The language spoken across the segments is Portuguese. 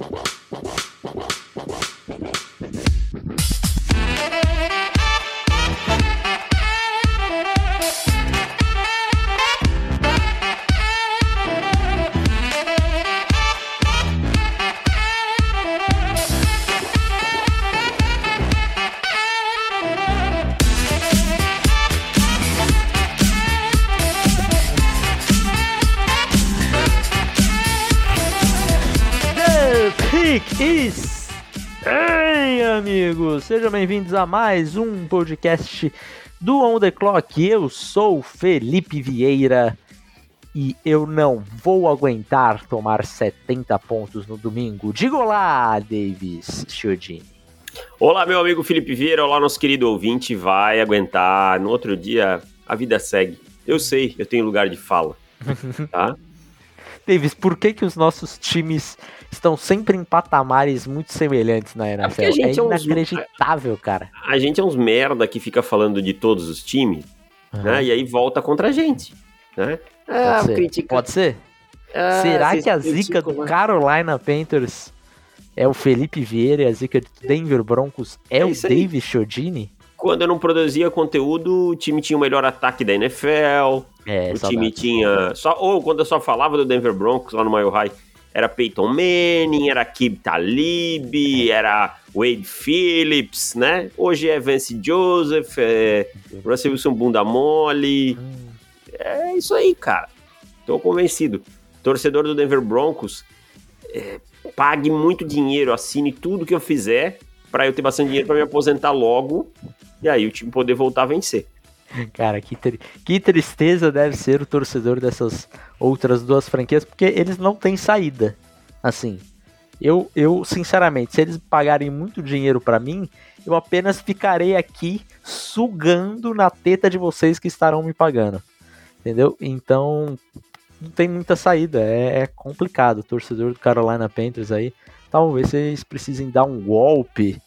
Well, Sejam bem-vindos a mais um podcast do On The Clock. Eu sou Felipe Vieira e eu não vou aguentar tomar 70 pontos no domingo. Diga olá, Davis Chiodini. Olá, meu amigo Felipe Vieira. Olá, nosso querido ouvinte. Vai aguentar. No outro dia, a vida segue. Eu sei, eu tenho lugar de fala. Tá? Davis, por que, que os nossos times estão sempre em patamares muito semelhantes na NFL? É, é inacreditável, uns... cara. A gente é uns merda que fica falando de todos os times, uhum. né? E aí volta contra a gente, né? Ah, Pode ser. Critica... Pode ser? Ah, Será que a zica do Carolina Panthers é o Felipe Vieira e a zica do Denver Broncos é, é o David Chodini? Quando eu não produzia conteúdo, o time tinha o melhor ataque da NFL. É, o saudade. time tinha. Só, ou quando eu só falava do Denver Broncos lá no Mile High, era Peyton Manning, era Kib Talib, era Wade Phillips, né? Hoje é Vance Joseph, é Russell Wilson Bunda Mole. É isso aí, cara. Tô convencido. Torcedor do Denver Broncos, é, pague muito dinheiro, assine tudo que eu fizer para eu ter bastante dinheiro para me aposentar logo e aí o time poder voltar a vencer. Cara, que, tri que tristeza deve ser o torcedor dessas outras duas franquias, porque eles não têm saída. Assim, eu, eu sinceramente, se eles pagarem muito dinheiro para mim, eu apenas ficarei aqui sugando na teta de vocês que estarão me pagando. Entendeu? Então, não tem muita saída, é, é complicado. O torcedor do Carolina Panthers aí, talvez vocês precisem dar um golpe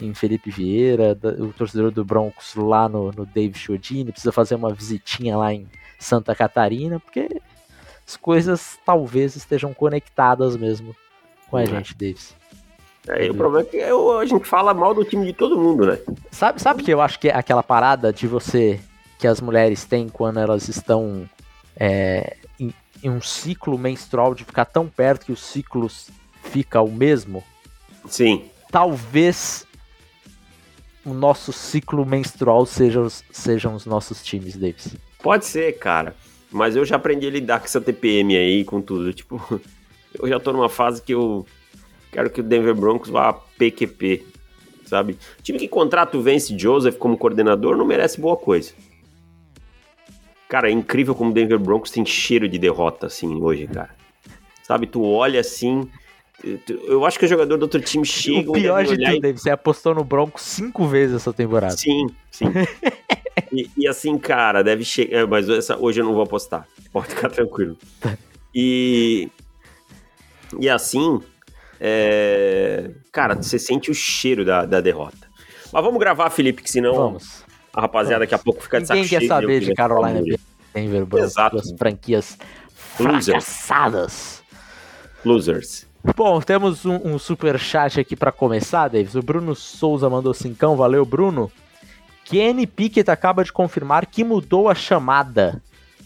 em Felipe Vieira, o torcedor do Broncos lá no, no Dave Chodini, precisa fazer uma visitinha lá em Santa Catarina, porque as coisas talvez estejam conectadas mesmo com a é. gente, Davis. É, o problema é que eu, a gente fala mal do time de todo mundo, né? Sabe, sabe que eu acho que é aquela parada de você que as mulheres têm quando elas estão é, em, em, um ciclo menstrual de ficar tão perto que os ciclos fica o mesmo? Sim. Talvez o nosso ciclo menstrual sejam, sejam os nossos times, Davis. Pode ser, cara. Mas eu já aprendi a lidar com essa TPM aí, com tudo. Tipo, eu já tô numa fase que eu quero que o Denver Broncos vá a PQP, sabe? O time que contrata o Vance Joseph como coordenador não merece boa coisa. Cara, é incrível como o Denver Broncos tem cheiro de derrota, assim, hoje, cara. Sabe, tu olha assim, eu acho que o jogador do outro time chega. O pior de tudo, e... você apostou no Broncos cinco vezes essa temporada. Sim, sim. e, e, assim, cara, deve chegar. É, mas essa, hoje eu não vou apostar. Pode ficar tranquilo. E. E assim. É... Cara, você sente o cheiro da, da derrota. Mas vamos gravar, Felipe, que senão vamos. a rapaziada vamos. daqui a pouco fica de saco Ninguém quer saber de Carolina Denver Broncos, Exato. franquias fracassadas. Losers. Bom, temos um, um super chat aqui para começar, Davis. O Bruno Souza mandou cincão, valeu, Bruno. Kenny Pickett acaba de confirmar que mudou a chamada.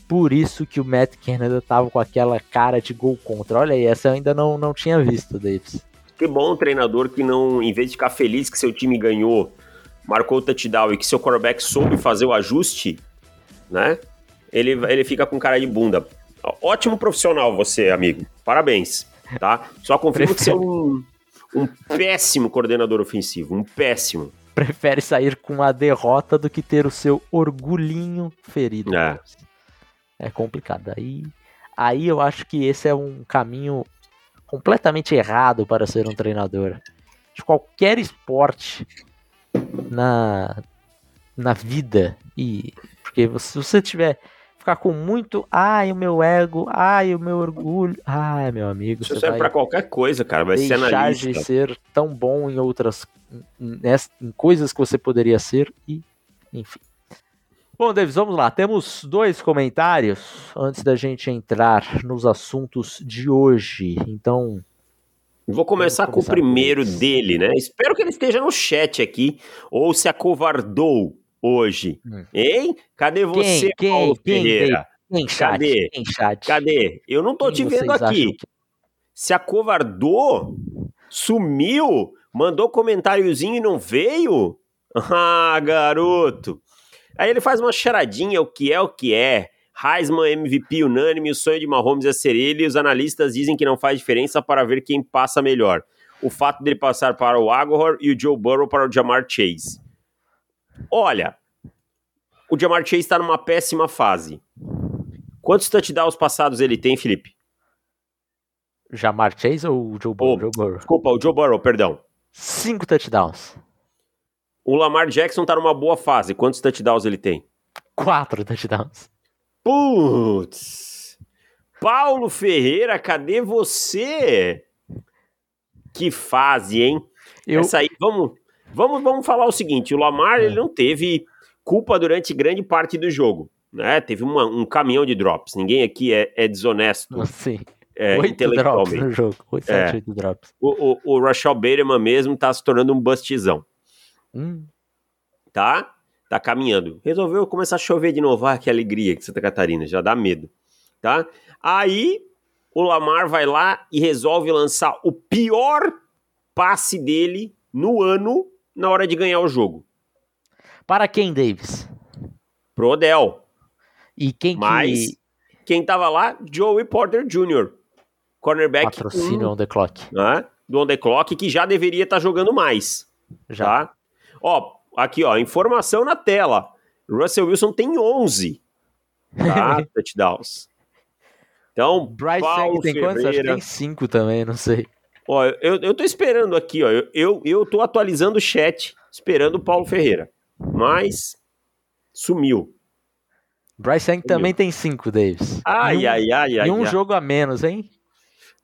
Por isso que o Matt Canada tava com aquela cara de gol contra. Olha aí, essa eu ainda não, não tinha visto, Davis. Que bom um treinador que não, em vez de ficar feliz que seu time ganhou, marcou o touchdown e que seu quarterback soube fazer o ajuste, né? Ele, ele fica com cara de bunda. Ótimo profissional você, amigo. Parabéns tá? Só confirmo que você é um, um péssimo coordenador ofensivo, um péssimo. Prefere sair com a derrota do que ter o seu orgulhinho ferido. É, é complicado. Aí, aí eu acho que esse é um caminho completamente errado para ser um treinador. De qualquer esporte na, na vida. E porque se você tiver ficar com muito, ai, o meu ego, ai, o meu orgulho, ai, meu amigo. Isso serve para qualquer coisa, cara. Vai deixar ser analista. de ser tão bom em outras, em coisas que você poderia ser e, enfim. Bom, Davis, vamos lá. Temos dois comentários antes da gente entrar nos assuntos de hoje. Então, Vou começar, com o primeiro dele, né? Espero que ele esteja no chat aqui, ou se acovardou hoje. Hum. Hein? Cadê você, quem, Paulo quem, Ferreira? Quem, chat, Cadê? Quem chat? Cadê? Eu não tô quem te vendo aqui. Que... Se acovardou? Sumiu? Mandou comentáriozinho e não veio? Ah, garoto. Aí ele faz uma charadinha, o que é o que é. Heisman MVP unânime, o sonho de Mahomes é ser ele, e os analistas dizem que não faz diferença para ver quem passa melhor. O fato dele passar para o Aguilar e o Joe Burrow para o Jamar Chase. Olha, o Jamar Chase está numa péssima fase. Quantos touchdowns passados ele tem, Felipe? Jamar Chase ou o Joe Burrow? Oh, Joe Burrow. Desculpa, o Joe Burrow, perdão. Cinco touchdowns. O Lamar Jackson está numa boa fase. Quantos touchdowns ele tem? Quatro touchdowns. Putz! Paulo Ferreira, cadê você? Que fase, hein? Eu... Essa aí, vamos, vamos, vamos falar o seguinte: o Lamar é. ele não teve culpa durante grande parte do jogo. Né? Teve uma, um caminhão de drops. Ninguém aqui é, é desonesto. Sim. É, oito drops no jogo. Oito, é. sete, oito drops. O, o, o Rashad Bateman mesmo tá se tornando um bustzão. Hum. Tá? tá caminhando. Resolveu começar a chover de novo. Ah, que alegria que Santa Catarina, já dá medo, tá? Aí o Lamar vai lá e resolve lançar o pior passe dele no ano na hora de ganhar o jogo. Para quem, Davis? Pro Odell. E quem Mas que... quem tava lá? Joey Porter Jr. Cornerback. Patrocínio um, on the clock. Né? Do on the clock, que já deveria estar tá jogando mais. Já. Tá? Ó, Aqui, ó, informação na tela. Russell Wilson tem 11 tá? touchdowns. Então, Bryce Paulo tem Ferreira... quantos? Acho que tem 5 também, não sei. Ó, eu, eu tô esperando aqui, ó. Eu, eu, eu tô atualizando o chat, esperando o Paulo Ferreira. Mas sumiu. Bryce Young também tem 5, Davis. Ai, um, ai, ai, ai. E um ai. jogo a menos, hein?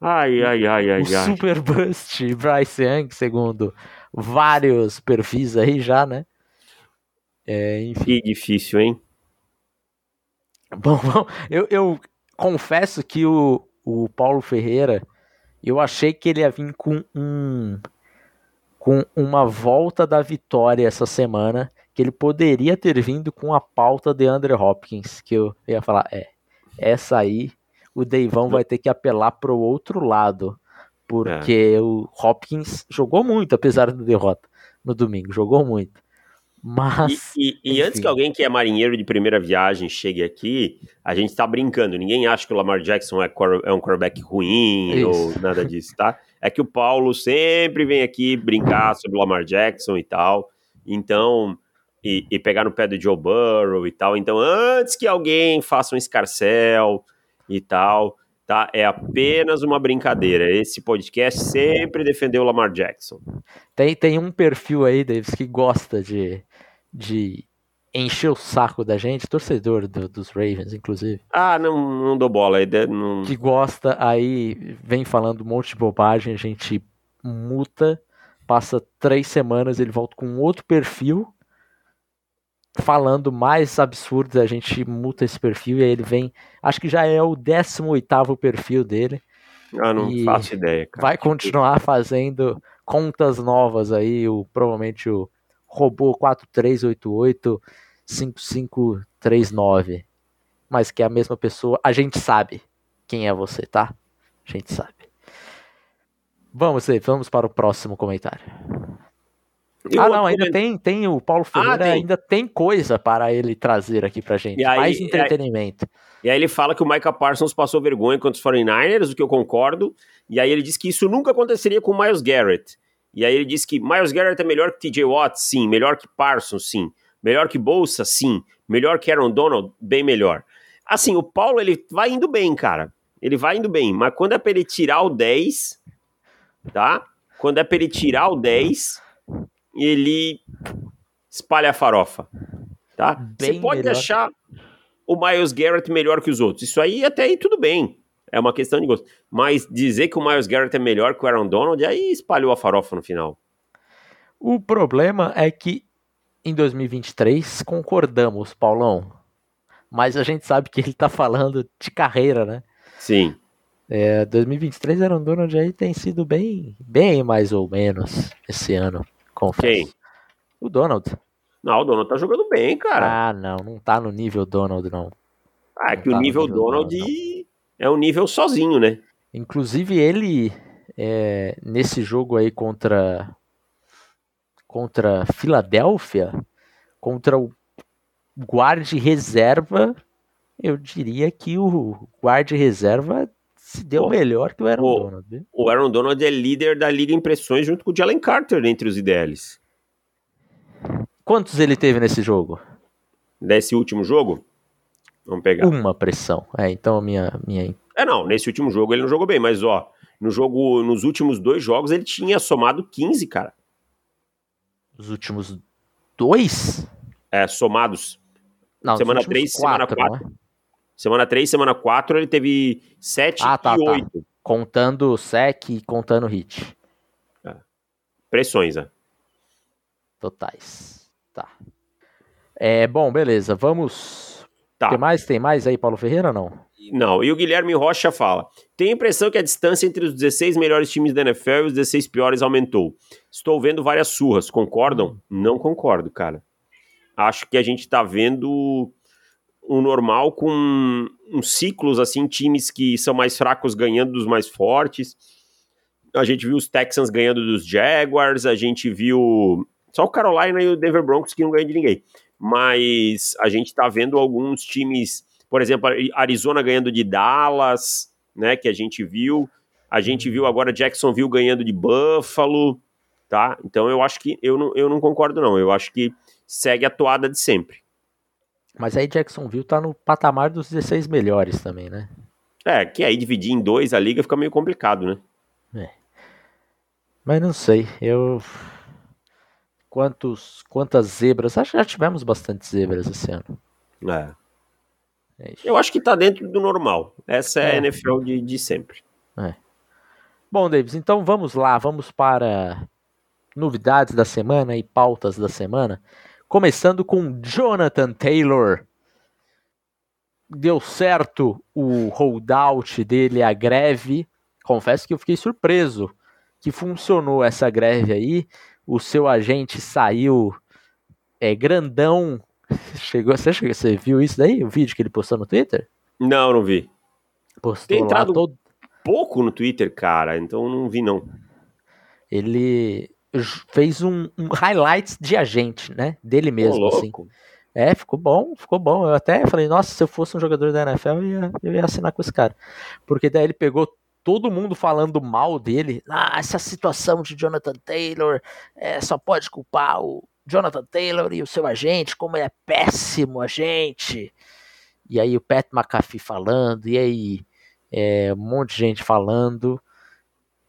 Ai, ai, ai, ai. O ai. Super Bust Bryce Young, segundo vários perfis aí já, né? É, enfim. Que difícil, hein? Bom, bom eu, eu confesso que o, o Paulo Ferreira, eu achei que ele ia vir com um com uma volta da vitória essa semana, que ele poderia ter vindo com a pauta de André Hopkins, que eu ia falar, é, essa aí o Deivão vai ter que apelar pro outro lado porque é. o Hopkins jogou muito, apesar da derrota no domingo, jogou muito. Mas. E, e, e antes que alguém que é marinheiro de primeira viagem chegue aqui, a gente tá brincando. Ninguém acha que o Lamar Jackson é, é um quarterback ruim Isso. ou nada disso, tá? É que o Paulo sempre vem aqui brincar sobre o Lamar Jackson e tal. Então. E, e pegar no pé do Joe Burrow e tal. Então, antes que alguém faça um escarcel e tal, tá? É apenas uma brincadeira. Esse podcast sempre defendeu o Lamar Jackson. Tem, tem um perfil aí, Davis, que gosta de, de encher o saco da gente, torcedor do, dos Ravens, inclusive. Ah, não, não dou bola. Não... Que gosta, aí vem falando um monte de bobagem, a gente muta, passa três semanas, ele volta com outro perfil falando mais absurdos, a gente muta esse perfil e aí ele vem. Acho que já é o 18 perfil dele. Ah, não faço ideia. Cara. Vai continuar fazendo contas novas aí, o, provavelmente o robô 4388 5539. Mas que é a mesma pessoa. A gente sabe quem é você, tá? A gente sabe. Vamos, vamos para o próximo comentário. Eu ah, não, ainda tem, tem o Paulo ah, Ferreira, ah, tem. ainda tem coisa para ele trazer aqui pra gente. Aí, mais entretenimento. E aí ele fala que o Micah Parsons passou vergonha contra os 49ers, o que eu concordo. E aí ele diz que isso nunca aconteceria com o Miles Garrett. E aí ele diz que Miles Garrett é melhor que TJ Watt, sim. Melhor que Parsons, sim. Melhor que Bolsa, sim. Melhor que Aaron Donald, bem melhor. Assim, o Paulo, ele vai indo bem, cara. Ele vai indo bem. Mas quando é pra ele tirar o 10, tá? Quando é pra ele tirar o 10 ele espalha a farofa, tá? Bem Você pode melhor. achar o Miles Garrett melhor que os outros. Isso aí até aí tudo bem. É uma questão de gosto. Mas dizer que o Miles Garrett é melhor que o Aaron Donald, aí espalhou a farofa no final. O problema é que em 2023 concordamos, Paulão. Mas a gente sabe que ele tá falando de carreira, né? Sim. É, 2023 Aaron Donald aí tem sido bem, bem mais ou menos esse ano, confesso. Quem? O Donald. Não, o Donald tá jogando bem, cara. Ah, não, não tá no nível Donald, não. Ah, é que o tá nível, nível Donald, Donald é um nível sozinho, né? Inclusive ele, é, nesse jogo aí contra contra Filadélfia, contra o guarde reserva, eu diria que o guarde reserva se deu melhor que o Aaron o, Donald. O Aaron Donald é líder da Liga Impressões junto com o Jalen Carter entre os IDLs. Quantos ele teve nesse jogo? Nesse último jogo? Vamos pegar. Uma pressão. É, então a minha, minha. É, não, nesse último jogo ele não jogou bem, mas ó, no jogo, nos últimos dois jogos ele tinha somado 15, cara. Os últimos dois? É, somados. Não, semana 3, semana 4. Né? Semana 3, semana 4 ele teve 7 ah, tá, e 8. Tá. Contando sec e contando hit. É. Pressões, né? Totais. Tá. É, bom, beleza. Vamos Tá. Tem mais? Tem mais aí, Paulo Ferreira ou não? Não, e o Guilherme Rocha fala: Tenho a impressão que a distância entre os 16 melhores times da NFL e os 16 piores aumentou. Estou vendo várias surras, concordam? Não concordo, cara. Acho que a gente tá vendo um normal com uns ciclos assim, times que são mais fracos ganhando dos mais fortes. A gente viu os Texans ganhando dos Jaguars, a gente viu só o Carolina e o Denver Broncos que não ganham de ninguém mas a gente está vendo alguns times, por exemplo, Arizona ganhando de Dallas, né, que a gente viu. A gente viu agora Jacksonville ganhando de Buffalo, tá? Então eu acho que eu não, eu não concordo não. Eu acho que segue a toada de sempre. Mas aí Jacksonville tá no patamar dos 16 melhores também, né? É, que aí dividir em dois a liga fica meio complicado, né? É. Mas não sei, eu quantos, quantas zebras. Acho que já tivemos bastante zebras esse ano. É. é Eu acho que tá dentro do normal. Essa é, é. a NFL de, de sempre. É. Bom, Davis, então vamos lá, vamos para novidades da semana e pautas da semana. Começando com Jonathan Taylor. Deu certo o holdout dele, a greve. Confesso que eu fiquei surpreso que funcionou essa greve aí o seu agente saiu é, grandão. Chegou, você, chegou, você viu isso daí? O vídeo que ele postou no Twitter? Não, não vi. Postou Tem entrado todo... pouco no Twitter, cara, então não vi não. Ele fez um, um highlights de agente, né? Dele mesmo, assim. É, ficou bom, ficou bom. Eu até falei, nossa, se eu fosse um jogador da NFL, eu ia, eu ia assinar com esse cara. Porque daí ele pegou todo mundo falando mal dele. Ah, essa situação de Jonathan Taylor é, só pode culpar o Jonathan Taylor e o seu agente, como ele é péssimo agente. E aí o Pat McAfee falando, e aí é, um monte de gente falando.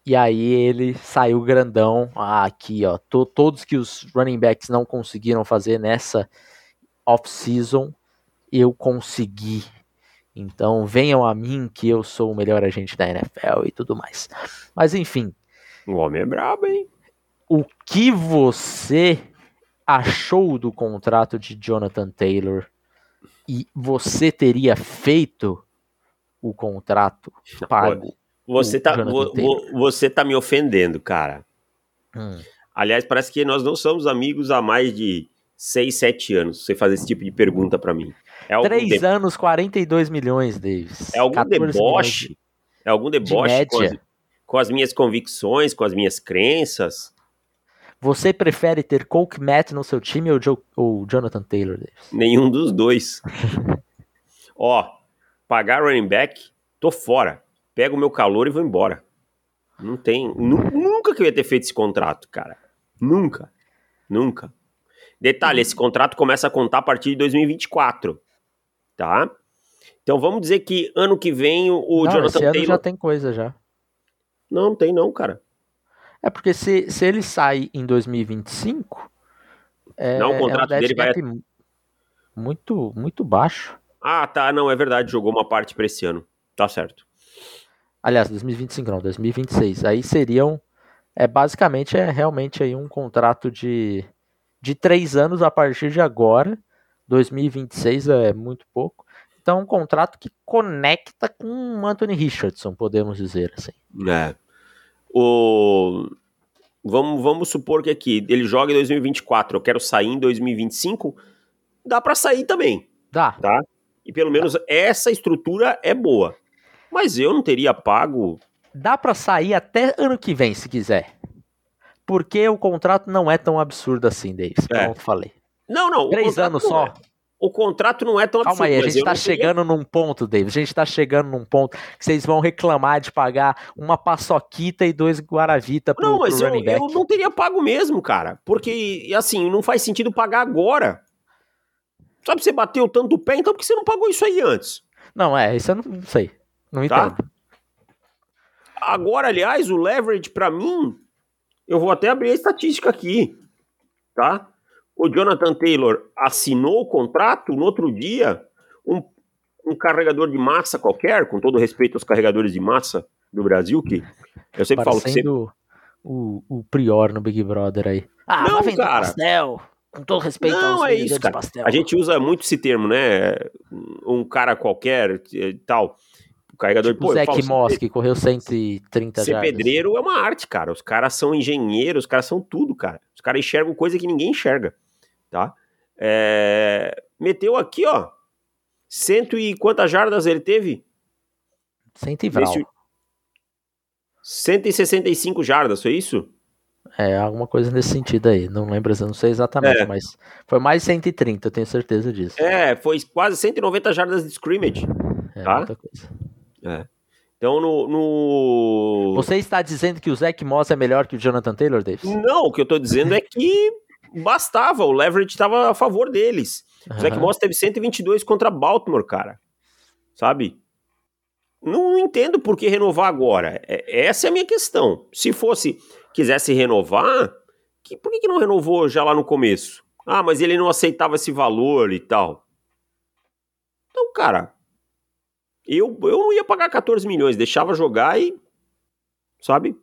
E aí ele saiu grandão. Ah, aqui, ó. To, todos que os running backs não conseguiram fazer nessa off-season, eu consegui. Então venham a mim que eu sou o melhor agente da NFL e tudo mais. Mas enfim. O homem é brabo, hein? O que você achou do contrato de Jonathan Taylor? E você teria feito o contrato pago? Você tá, vo, você tá me ofendendo, cara. Hum. Aliás, parece que nós não somos amigos há mais de 6, 7 anos. Você fazer esse tipo de pergunta para mim. É 3 de... anos, 42 milhões, Davis. É algum deboche? De... É algum deboche de com, as, com, as, minhas convicções, com as minhas crenças? Você prefere ter Coke Matt no seu time ou, Joe, ou Jonathan Taylor, Davis? Nenhum dos dois. Ó, pagar running back, tô fora. Pego o meu calor e vou embora. Não tem. Nunca que eu ia ter feito esse contrato, cara. Nunca. Nunca. Detalhe, esse contrato começa a contar a partir de 2024 tá? Então vamos dizer que ano que vem o não, Jonathan esse ano Taylor... já tem coisa já. Não, não tem não, cara. É porque se, se ele sai em 2025, é, não, o contrato é um dele vai muito muito baixo. Ah, tá, não, é verdade, jogou uma parte para esse ano. Tá certo. Aliás, 2025 não, 2026. Aí seriam é basicamente é realmente aí um contrato de de três anos a partir de agora 2026 é muito pouco. Então, um contrato que conecta com o Anthony Richardson, podemos dizer assim. É. O... Vamos, vamos supor que aqui ele joga em 2024, eu quero sair em 2025, dá para sair também. Dá. Tá? E pelo menos dá. essa estrutura é boa. Mas eu não teria pago. Dá para sair até ano que vem, se quiser. Porque o contrato não é tão absurdo assim, Davis. É. Como eu falei. Não, não. Três anos só. É o contrato não é tão Calma absurdo. Calma aí, a gente tá chegando num ponto, David. A gente tá chegando num ponto que vocês vão reclamar de pagar uma paçoquita e dois guaravita pro, não, mas pro eu, eu, não teria pago mesmo, cara. Porque, assim, não faz sentido pagar agora. Sabe, você bateu tanto o pé, então por que você não pagou isso aí antes? Não, é, isso eu não, não sei. Não tá? entendo. Agora, aliás, o leverage para mim, eu vou até abrir a estatística aqui, tá? o Jonathan Taylor assinou o contrato, no outro dia, um, um carregador de massa qualquer, com todo respeito aos carregadores de massa do Brasil, que eu sempre falo que sempre... o, o Prior no Big Brother aí. Ah, não, vai cara. pastel. Com todo respeito não, aos é isso, cara. pastel. A gente usa muito esse termo, né? Um cara qualquer e tal. Carregador tipo, de... Pô, Zach Moss, que correu 130 Ser jardas. pedreiro é uma arte, cara. Os caras são engenheiros, os caras são tudo, cara. Os caras enxergam coisa que ninguém enxerga tá? É, meteu aqui, ó, cento e quantas jardas ele teve? Cento e vral. 165 jardas, foi isso? É, alguma coisa nesse sentido aí. Não lembro, não sei exatamente, é. mas foi mais 130, eu tenho certeza disso. É, foi quase 190 jardas de scrimmage. É, tá? muita coisa. É. Então, no, no, Você está dizendo que o Zach Moss é melhor que o Jonathan Taylor, Davis? Não, o que eu estou dizendo é que bastava, o leverage estava a favor deles. Uhum. O Zach Moss teve 122 contra Baltimore, cara. Sabe? Não entendo por que renovar agora. É, essa é a minha questão. Se fosse, quisesse renovar, que, por que, que não renovou já lá no começo? Ah, mas ele não aceitava esse valor e tal. Então, cara, eu, eu não ia pagar 14 milhões, deixava jogar e. Sabe? Tá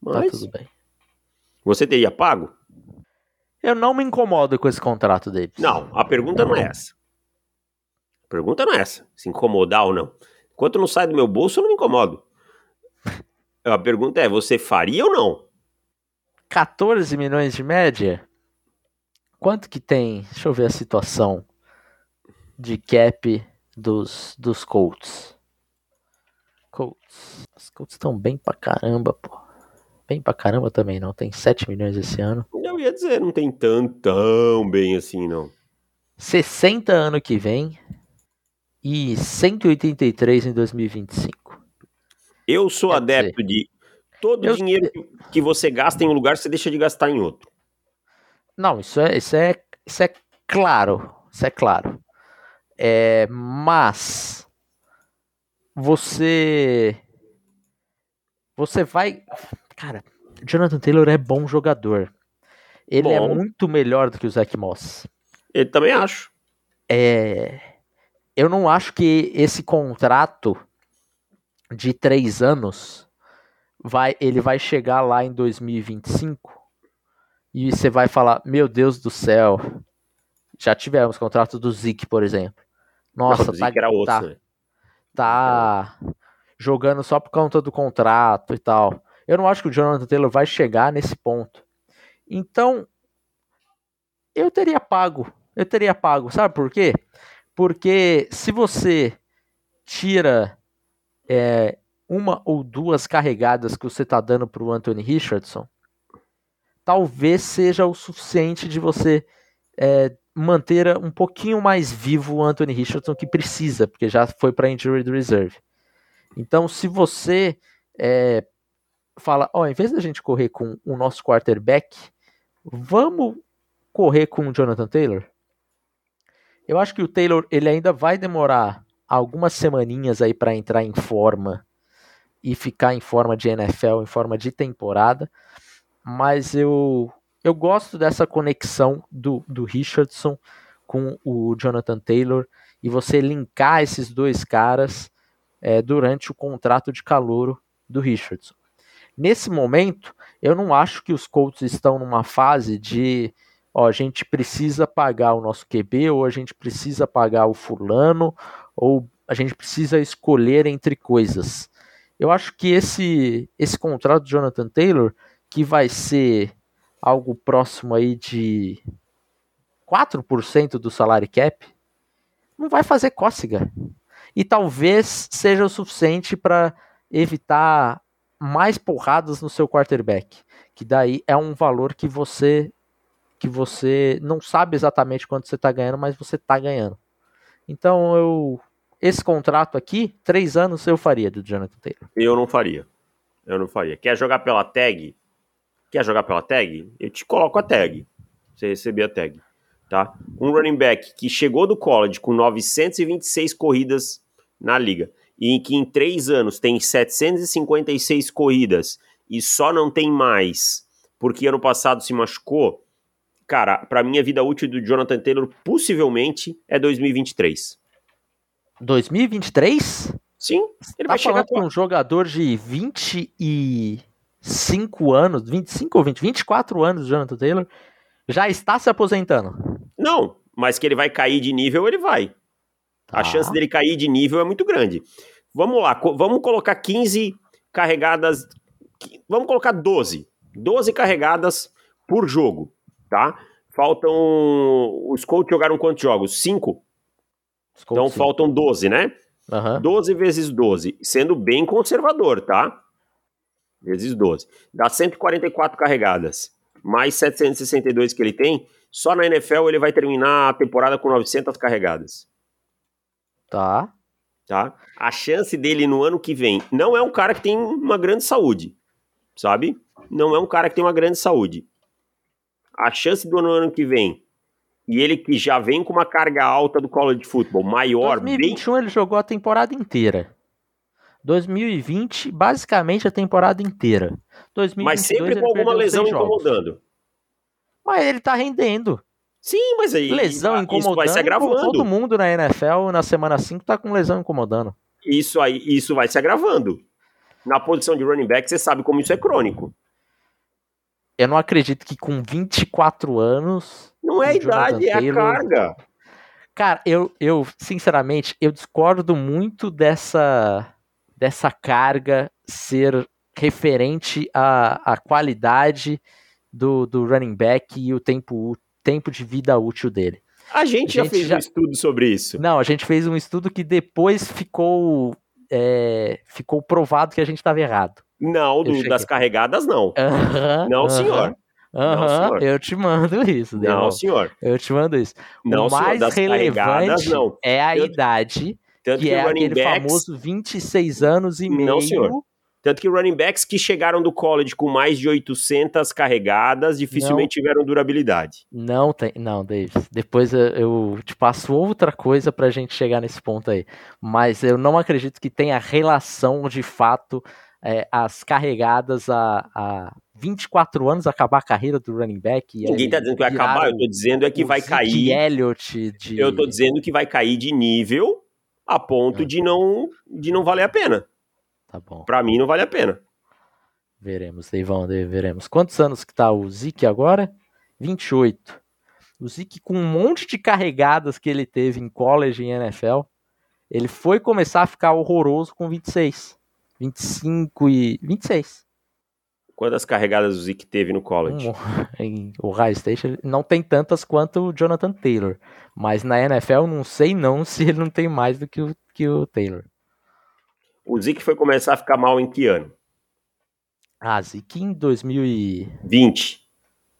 mas. Tá tudo bem. Você teria pago? Eu não me incomodo com esse contrato dele. Não, a pergunta não é essa. A pergunta não é essa. Se incomodar ou não. Enquanto não sai do meu bolso, eu não me incomodo. A pergunta é: você faria ou não? 14 milhões de média? Quanto que tem? Deixa eu ver a situação de cap dos, dos Colts. Colts. Os Colts estão bem pra caramba, pô bem pra caramba também, não. Tem 7 milhões esse ano. Eu ia dizer, não tem tão, tão bem assim, não. 60 ano que vem e 183 em 2025. Eu sou Quer adepto dizer, de todo eu... dinheiro que você gasta em um lugar, você deixa de gastar em outro. Não, isso é, isso é, isso é claro. Isso é claro. É, mas você você vai Cara, Jonathan Taylor é bom jogador. Ele é bom. é muito melhor do que o Zach Moss. Ele também acho. É... Eu não acho que esse contrato de três anos vai, ele vai chegar lá em 2025 e você vai falar, meu Deus do céu, já tivemos contrato do Zeke, por exemplo. Nossa, tá, outro, tá, né? tá jogando só por conta do contrato e tal. Eu não acho que o Jonathan Taylor vai chegar nesse ponto. Então, eu teria pago. Eu teria pago. Sabe por quê? Porque se você tira é, uma ou duas carregadas que você está dando para o Anthony Richardson, talvez seja o suficiente de você é, manter um pouquinho mais vivo o Anthony Richardson que precisa, porque já foi para injury reserve. Então, se você é, fala, ó, em vez da gente correr com o nosso quarterback, vamos correr com o Jonathan Taylor? Eu acho que o Taylor ele ainda vai demorar algumas semaninhas aí para entrar em forma e ficar em forma de NFL, em forma de temporada, mas eu eu gosto dessa conexão do, do Richardson com o Jonathan Taylor e você linkar esses dois caras é, durante o contrato de calouro do Richardson. Nesse momento, eu não acho que os Colts estão numa fase de ó, a gente precisa pagar o nosso QB, ou a gente precisa pagar o fulano, ou a gente precisa escolher entre coisas. Eu acho que esse esse contrato de Jonathan Taylor, que vai ser algo próximo aí de 4% do salário cap, não vai fazer cócega. E talvez seja o suficiente para evitar mais porradas no seu quarterback, que daí é um valor que você que você não sabe exatamente quanto você está ganhando, mas você está ganhando. Então eu esse contrato aqui, três anos, eu faria do Jonathan Taylor. Eu não faria. Eu não faria. Quer jogar pela tag? Quer jogar pela tag? Eu te coloco a tag. Você receber a tag. Tá? Um running back que chegou do college com 926 corridas na liga e que em três anos tem 756 corridas e só não tem mais porque ano passado se machucou, cara, para mim a vida útil do Jonathan Taylor possivelmente é 2023. 2023? Sim, ele tá vai chegar com um jogador de 25 anos, 25 ou 20, 24 anos, Jonathan Taylor, já está se aposentando. Não, mas que ele vai cair de nível, ele vai. Tá. A chance dele cair de nível é muito grande. Vamos lá, vamos colocar 15 carregadas, vamos colocar 12. 12 carregadas por jogo, tá? Faltam. Os Colts jogaram quantos jogos? 5? Então sim. faltam 12, né? Uhum. 12 vezes 12, sendo bem conservador, tá? Vezes 12. Dá 144 carregadas. Mais 762 que ele tem. Só na NFL ele vai terminar a temporada com 900 carregadas. Tá. Tá? A chance dele no ano que vem não é um cara que tem uma grande saúde, sabe? Não é um cara que tem uma grande saúde. A chance do ano que vem e ele que já vem com uma carga alta do college football maior. 2021 bem... ele jogou a temporada inteira. 2020, basicamente a temporada inteira. mas sempre com alguma lesão incomodando. Mas ele tá rendendo. Sim, mas aí lesão incomodando. Isso vai se agravando. Todo mundo na NFL na semana 5 tá com lesão incomodando. Isso aí, isso vai se agravando. Na posição de running back, você sabe como isso é crônico. Eu não acredito que com 24 anos. Não é a idade, é a carga. Cara, eu, eu, sinceramente, eu discordo muito dessa, dessa carga ser referente à, à qualidade do, do running back e o tempo, tempo de vida útil dele. A gente, a gente já fez já... um estudo sobre isso. Não, a gente fez um estudo que depois ficou, é, ficou provado que a gente estava errado. Não, do, das carregadas, não. Uh -huh, não, uh -huh. senhor. Aham, não, senhor. eu te mando isso. Não, senhor. Eu te mando isso. Não, o mais senhor, relevante não. é a eu, idade, que, que é aquele backs, famoso 26 anos e não, meio. Não, senhor. Tanto que running backs que chegaram do college com mais de 800 carregadas dificilmente não, tiveram durabilidade. Não tem, não, Davis. Depois eu, eu te passo outra coisa pra gente chegar nesse ponto aí. Mas eu não acredito que tenha relação de fato é, as carregadas a, a 24 anos acabar a carreira do running back. Ninguém está dizendo que vai acabar, eu estou dizendo é que vai cair. Elliott de... Eu estou dizendo que vai cair de nível a ponto é. de, não, de não valer a pena. Tá bom. Para mim não vale a pena. Veremos, Deivão, veremos. Quantos anos que tá o Zeke agora? 28. O Zeke com um monte de carregadas que ele teve em college e NFL, ele foi começar a ficar horroroso com 26. 25 e 26. Quantas carregadas o Zeke teve no college? Um, o High Station não tem tantas quanto o Jonathan Taylor. Mas na NFL não sei não se ele não tem mais do que o, que o Taylor. O Zeke foi começar a ficar mal em que ano? Ah, Zeke em 2020.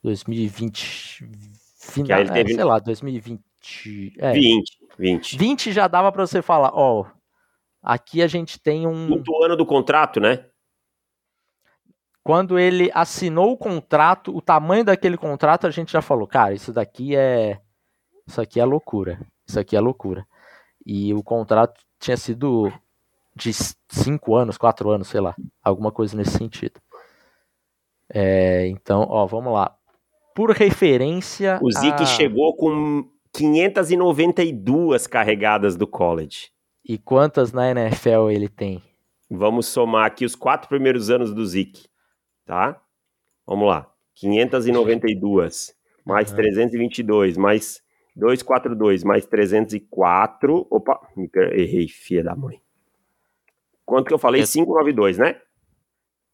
2020. Final, é, teve... sei lá, 2020. É. 20, 20. 20 já dava para você falar, ó, Aqui a gente tem um. Quinto ano do contrato, né? Quando ele assinou o contrato, o tamanho daquele contrato, a gente já falou, cara, isso daqui é. Isso aqui é loucura. Isso aqui é loucura. E o contrato tinha sido de cinco anos, quatro anos, sei lá. Alguma coisa nesse sentido. É, então, ó, vamos lá. Por referência. O Zeke a... chegou com 592 carregadas do college. E quantas na NFL ele tem? Vamos somar aqui os quatro primeiros anos do Zeke, tá? Vamos lá. 592, mais uhum. 322, mais 242 mais 304. Opa, errei, filha da mãe. Quanto que eu falei? 592, né?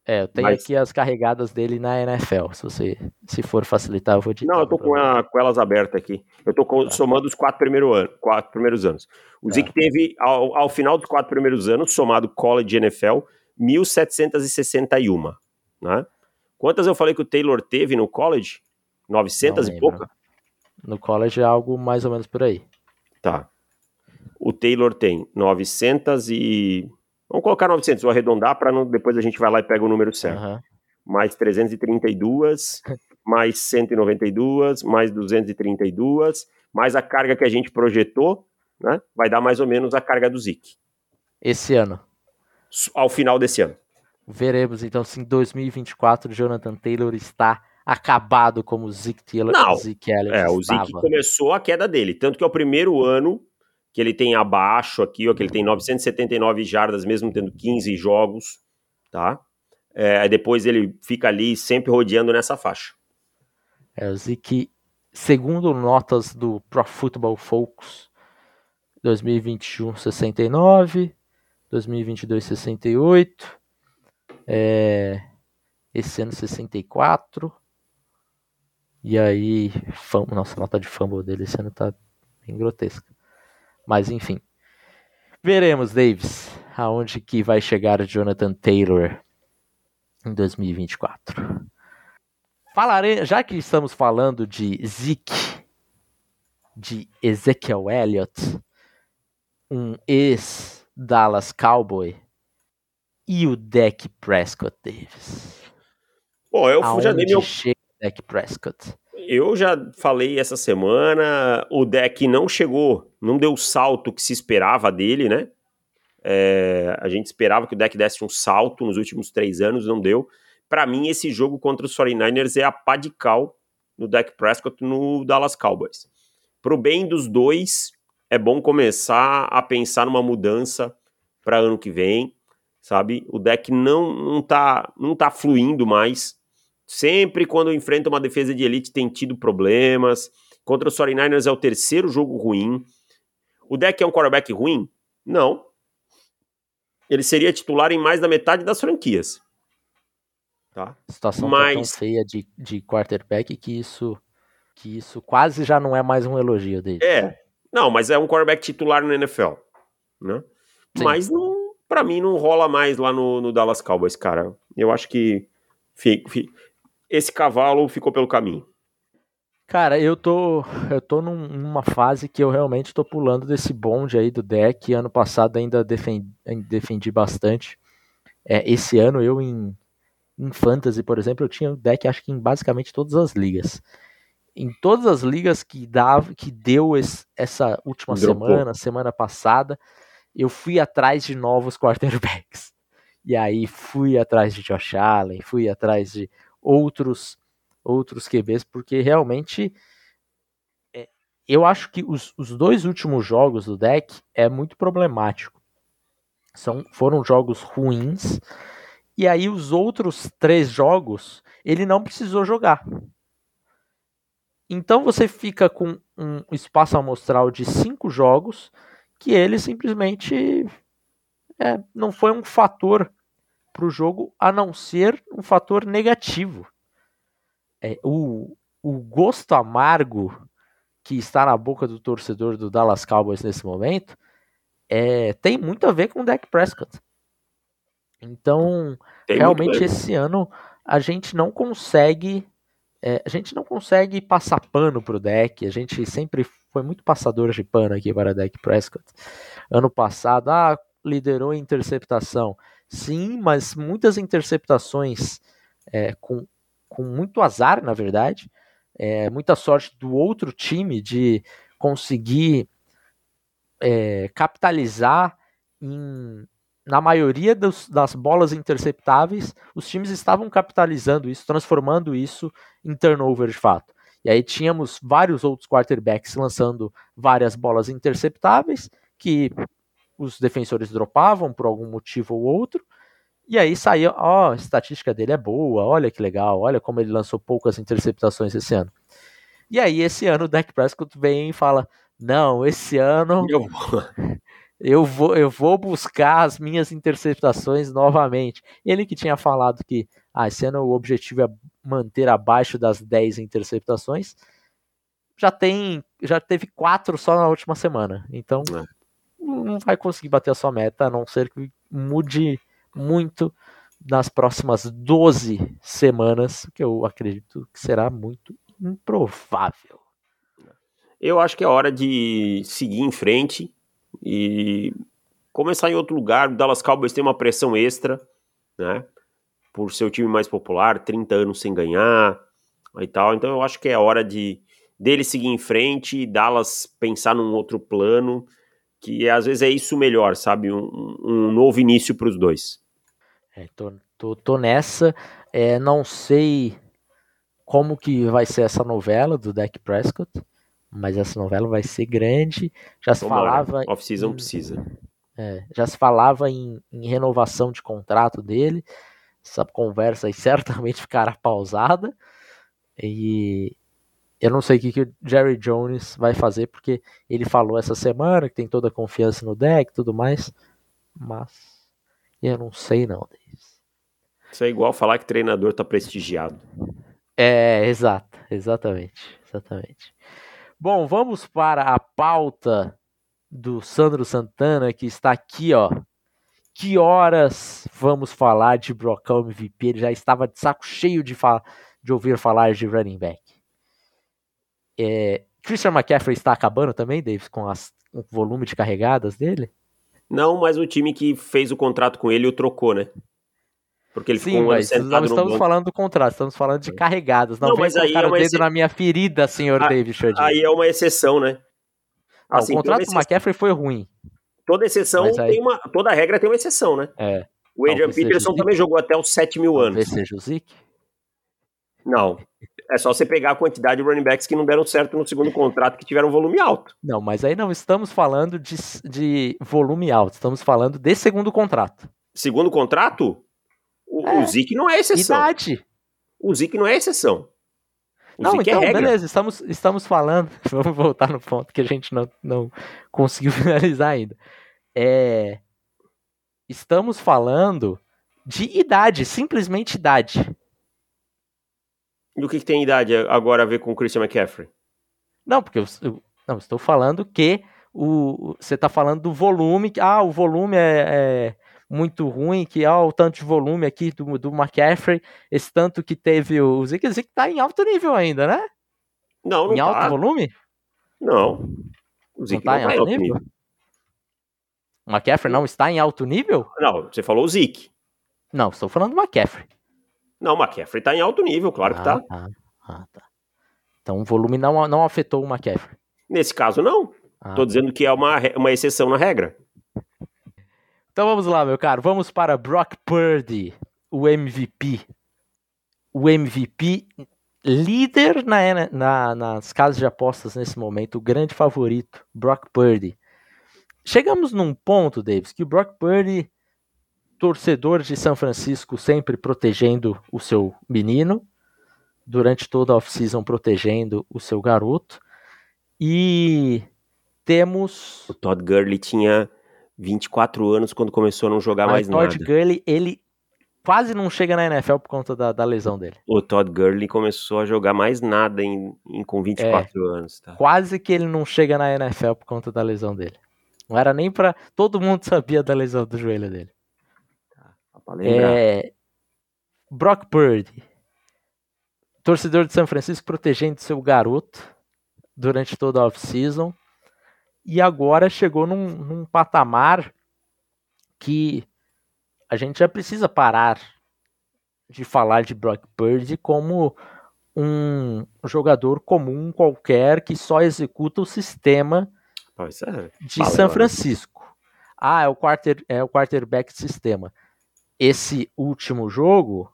É, eu tenho Mas... aqui as carregadas dele na NFL. Se você se for facilitar, eu vou dizer. Não, eu tô com, a, com, elas abertas aqui. Eu tô com, tá. somando os quatro, primeiro ano, quatro primeiros anos. O tá. Zeke teve, ao, ao, final dos quatro primeiros anos, somado college e NFL, 1.761. Né? Quantas eu falei que o Taylor teve no college? 900 e pouca? No college é algo mais ou menos por aí. Tá. O Taylor tem 900 e Vamos colocar 900, vou arredondar para depois a gente vai lá e pega o número certo. Uhum. Mais 332, mais 192, mais 232, mais a carga que a gente projetou, né? Vai dar mais ou menos a carga do Zik. Esse ano. Ao final desse ano. Veremos então se em 2024 Jonathan Taylor está acabado como o Zeke Taylor. Não, Zeke é, o Zeke começou a queda dele, tanto que é o primeiro ano que ele tem abaixo aqui, ó, que ele tem 979 jardas, mesmo tendo 15 jogos, tá? É, depois ele fica ali sempre rodeando nessa faixa. É, o Zeke, segundo notas do Pro Football Focus, 2021 69, 2022 68, é, esse ano 64, e aí, fam, nossa, a nota de fumble dele esse ano tá bem grotesca. Mas enfim. Veremos, Davis, aonde que vai chegar Jonathan Taylor em 2024. Falarei, já que estamos falando de Zeke, de Ezekiel Elliott, um ex-Dallas Cowboy, e o Dak Prescott, Davis. Pô, eu Aonde já dei meu... chega o Dak Prescott? eu já falei essa semana, o deck não chegou, não deu o salto que se esperava dele, né? É, a gente esperava que o deck desse um salto nos últimos três anos, não deu. Para mim, esse jogo contra os 49ers é a pá de cal no deck Prescott no Dallas Cowboys. Pro bem dos dois, é bom começar a pensar numa mudança para ano que vem, sabe? O deck não, não, tá, não tá fluindo mais Sempre quando enfrenta uma defesa de elite tem tido problemas. Contra os 49ers é o terceiro jogo ruim. O deck é um quarterback ruim? Não. Ele seria titular em mais da metade das franquias. Tá? A situação Mas... tá tão feia de, de quarterback que isso, que isso quase já não é mais um elogio dele. É. Não, mas é um quarterback titular no NFL. Né? Mas não, pra mim não rola mais lá no, no Dallas Cowboys, cara. Eu acho que esse cavalo ficou pelo caminho? Cara, eu tô, eu tô num, numa fase que eu realmente tô pulando desse bonde aí do deck. Ano passado ainda defendi, defendi bastante. É, esse ano eu em, em Fantasy, por exemplo, eu tinha o deck acho que em basicamente todas as ligas. Em todas as ligas que dava, que deu esse, essa última Dropou. semana, semana passada, eu fui atrás de novos quarterbacks. E aí fui atrás de Josh Allen, fui atrás de outros outros QBs, porque realmente é, eu acho que os, os dois últimos jogos do deck é muito problemático. São, foram jogos ruins, e aí os outros três jogos ele não precisou jogar. Então você fica com um espaço amostral de cinco jogos que ele simplesmente é, não foi um fator para o jogo a não ser um fator negativo. É, o, o gosto amargo que está na boca do torcedor do Dallas Cowboys nesse momento é, tem muito a ver com o Dak Prescott. Então, tem realmente esse ano a gente não consegue é, a gente não consegue passar pano pro deck, a gente sempre foi muito passador de pano aqui para Dak Prescott. Ano passado, ah, liderou em interceptação. Sim, mas muitas interceptações é, com, com muito azar, na verdade. É, muita sorte do outro time de conseguir é, capitalizar em, na maioria dos, das bolas interceptáveis, os times estavam capitalizando isso, transformando isso em turnover de fato. E aí tínhamos vários outros quarterbacks lançando várias bolas interceptáveis que os defensores dropavam por algum motivo ou outro, e aí saía, ó, a estatística dele é boa, olha que legal, olha como ele lançou poucas interceptações esse ano. E aí, esse ano, o Dak Prescott vem e fala: Não, esse ano. Eu. Eu vou, eu vou buscar as minhas interceptações novamente. Ele que tinha falado que ah, esse ano o objetivo é manter abaixo das 10 interceptações. Já tem, já teve quatro só na última semana. Então, é. não vai conseguir bater a sua meta, a não ser que mude muito nas próximas 12 semanas, que eu acredito que será muito improvável. Eu acho que é hora de seguir em frente e começar em outro lugar. O Dallas Cowboys tem uma pressão extra, né? Por ser o time mais popular, 30 anos sem ganhar e tal. Então eu acho que é hora de dele seguir em frente, Dallas pensar num outro plano, que às vezes é isso melhor, sabe? Um, um novo início para os dois. É, tô, tô, tô nessa. É, não sei como que vai ser essa novela do Dak Prescott, mas essa novela vai ser grande. Já se falava. Off-season precisa. É, já se falava em, em, renovação de contrato dele. Essa conversa aí certamente ficará pausada. E eu não sei o que, que o Jerry Jones vai fazer, porque ele falou essa semana que tem toda a confiança no deck e tudo mais. Mas eu não sei não, Davis. Isso é igual falar que treinador tá prestigiado. É, exato, exatamente, exatamente. Bom, vamos para a pauta do Sandro Santana, que está aqui, ó. Que horas vamos falar de Brocão MVP? Ele já estava de saco cheio de, de ouvir falar de running back. É, Christian McCaffrey está acabando também, Davis, com as, o volume de carregadas dele? Não, mas o time que fez o contrato com ele o trocou, né? Porque ele Sim, ficou um mas não estamos falando do contrato, estamos falando de carregadas. Não, não mas aí é o dedo ex... na minha ferida, senhor ah, David. Aí é uma exceção, né? Assim, o contrato do McCaffrey foi ruim. Toda exceção aí... tem uma. Toda regra tem uma exceção, né? É. O Adrian Peterson também jogou até os 7 mil anos. Talvez seja o Zeke? Não. É só você pegar a quantidade de running backs que não deram certo no segundo contrato, que tiveram volume alto. Não, mas aí não estamos falando de, de volume alto, estamos falando de segundo contrato. Segundo contrato? O, é. o Zeke não é exceção. Idade. O Zeke não é exceção. O não, Zeke é então, é beleza, estamos, estamos falando. Vamos voltar no ponto que a gente não, não conseguiu finalizar ainda. É, estamos falando de idade, simplesmente idade. E o que, que tem idade agora a ver com o Christian McCaffrey? Não, porque eu, eu não, estou falando que o, você está falando do volume, ah, o volume é, é, muito ruim, que ah, o tanto de volume aqui do, do McCaffrey, esse tanto que teve o Zeke, Zeke tá em alto nível ainda, né? Não, não Em tá. alto volume? Não. O Zeke não, tá, não em tá alto nível? nível. O McCaffrey não está em alto nível? Não, você falou o Zeke. Não, estou falando do McCaffrey. Não, o McCaffrey tá em alto nível, claro ah, que tá. tá. Ah, tá. Então o volume não, não afetou o McCaffrey. Nesse caso, não. Ah, Tô dizendo que é uma, uma exceção na regra. Então vamos lá, meu caro. Vamos para Brock Purdy, o MVP. O MVP líder na, na, nas casas de apostas nesse momento, o grande favorito, Brock Purdy. Chegamos num ponto, Davis, que o Brock Purdy torcedor de São Francisco sempre protegendo o seu menino, durante toda a off-season protegendo o seu garoto. E temos. O Todd Gurley tinha 24 anos quando começou a não jogar mais nada. O Todd Gurley, ele quase não chega na NFL por conta da, da, lesão dele. O Todd Gurley começou a jogar mais nada em, em com 24 é, anos. Tá? Quase que ele não chega na NFL por conta da lesão dele. Não era nem para Todo mundo sabia da lesão do joelho dele. É... Brock Purdy, torcedor de São Francisco protegendo seu garoto durante toda a off-season. E agora chegou num, num patamar que a gente já precisa parar de falar de Brock Purdy como um jogador comum qualquer que só executa o sistema é, de São Francisco. Ah, é o, quarter, é o quarterback sistema esse último jogo,